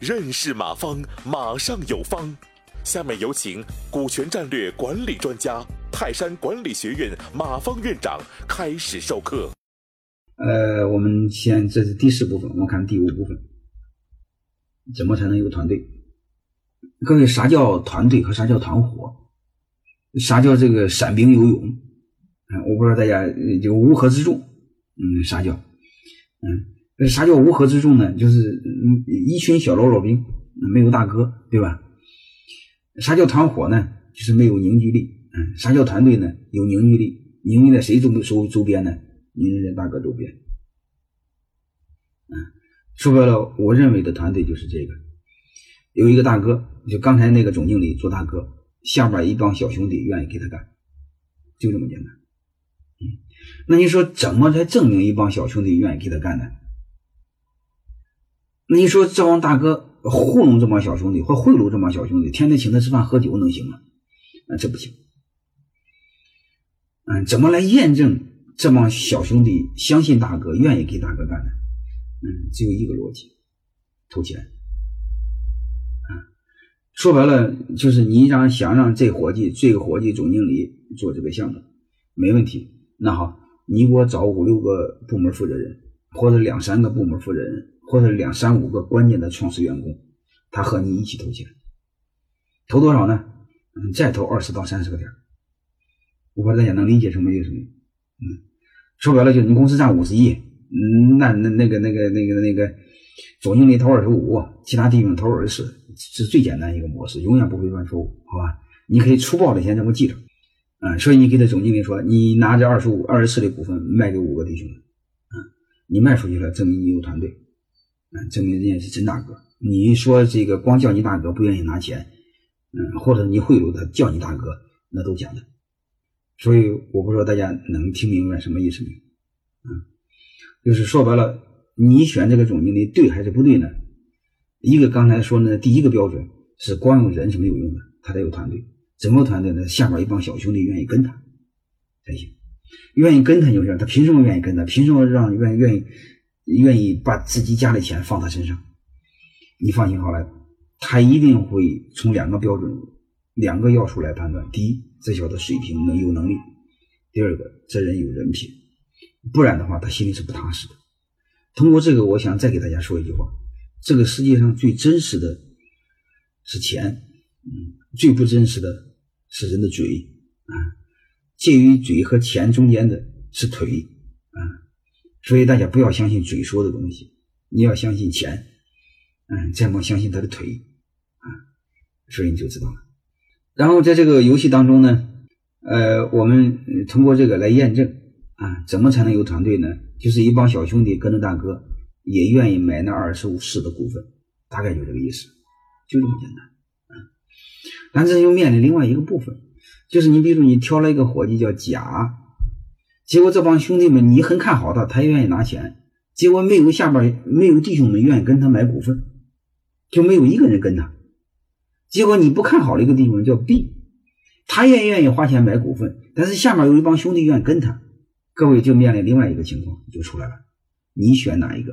认识马方，马上有方。下面有请股权战略管理专家、泰山管理学院马方院长开始授课。呃，我们先这是第四部分，我们看第五部分，怎么才能有团队？各位，啥叫团队和啥叫团伙？啥叫这个散兵游勇？嗯，我不知道大家就乌合之众，嗯，啥叫？嗯，啥叫乌合之众呢？就是一群小喽啰兵，没有大哥，对吧？啥叫团伙呢？就是没有凝聚力。嗯，啥叫团队呢？有凝聚力。凝聚在谁周周周边呢？凝聚在大哥周边。嗯，说白了，我认为的团队就是这个：有一个大哥，就刚才那个总经理做大哥，下边一帮小兄弟愿意给他干，就这么简单。那你说怎么才证明一帮小兄弟愿意给他干呢？那你说这帮大哥？糊弄这帮小兄弟，或贿赂这帮小兄弟，天天请他吃饭喝酒，能行吗？啊，这不行。嗯，怎么来验证这帮小兄弟相信大哥，愿意给大哥干呢？嗯，只有一个逻辑：投钱。啊，说白了就是你让想让这伙计，这个伙计总经理做这个项目，没问题。那好，你给我找五六个部门负责人，或者两三个部门负责人。或者两三五个关键的创始员工，他和你一起投钱，投多少呢？嗯，再投二十到三十个点。我不知道大家能理解什么意思没？嗯，说白了就是你公司占五十亿，嗯，那那那个那个那个那个总经理投二十五，其他弟兄投二十，是最简单一个模式，永远不会犯错误，好吧？你可以粗暴的先这么记着，嗯，所以你给他总经理说，你拿着二十五、二十四的股份卖给五个弟兄，啊，你卖出去了，证明你有团队。嗯，证明人家是真大哥。你说这个光叫你大哥不愿意拿钱，嗯，或者你贿赂他叫你大哥，那都假的。所以我不知道大家能听明白什么意思没？嗯，就是说白了，你选这个总经理对还是不对呢？一个刚才说的第一个标准是光用人是没有用的，他得有团队。怎么团队呢？下边一帮小兄弟愿意跟他才行，愿意跟他就这样。他凭什么愿意跟他？凭什么让愿愿意？愿意把自己家的钱放他身上，你放心好了，他一定会从两个标准、两个要素来判断：第一，这小子水平能有能力；第二个，这人有人品。不然的话，他心里是不踏实的。通过这个，我想再给大家说一句话：这个世界上最真实的是钱，嗯，最不真实的是人的嘴啊。介于嘴和钱中间的是腿啊。所以大家不要相信嘴说的东西，你要相信钱，嗯，再莫相信他的腿，啊，所以你就知道了。然后在这个游戏当中呢，呃，我们通过这个来验证啊，怎么才能有团队呢？就是一帮小兄弟跟着大哥，也愿意买那二十五四的股份，大概就这个意思，就这么简单。但是又面临另外一个部分，就是你比如你挑了一个伙计叫甲。结果这帮兄弟们，你很看好他，他也愿意拿钱。结果没有下边没有弟兄们愿意跟他买股份，就没有一个人跟他。结果你不看好的一个弟兄叫 B，他也愿意花钱买股份，但是下面有一帮兄弟愿意跟他。各位就面临另外一个情况就出来了，你选哪一个？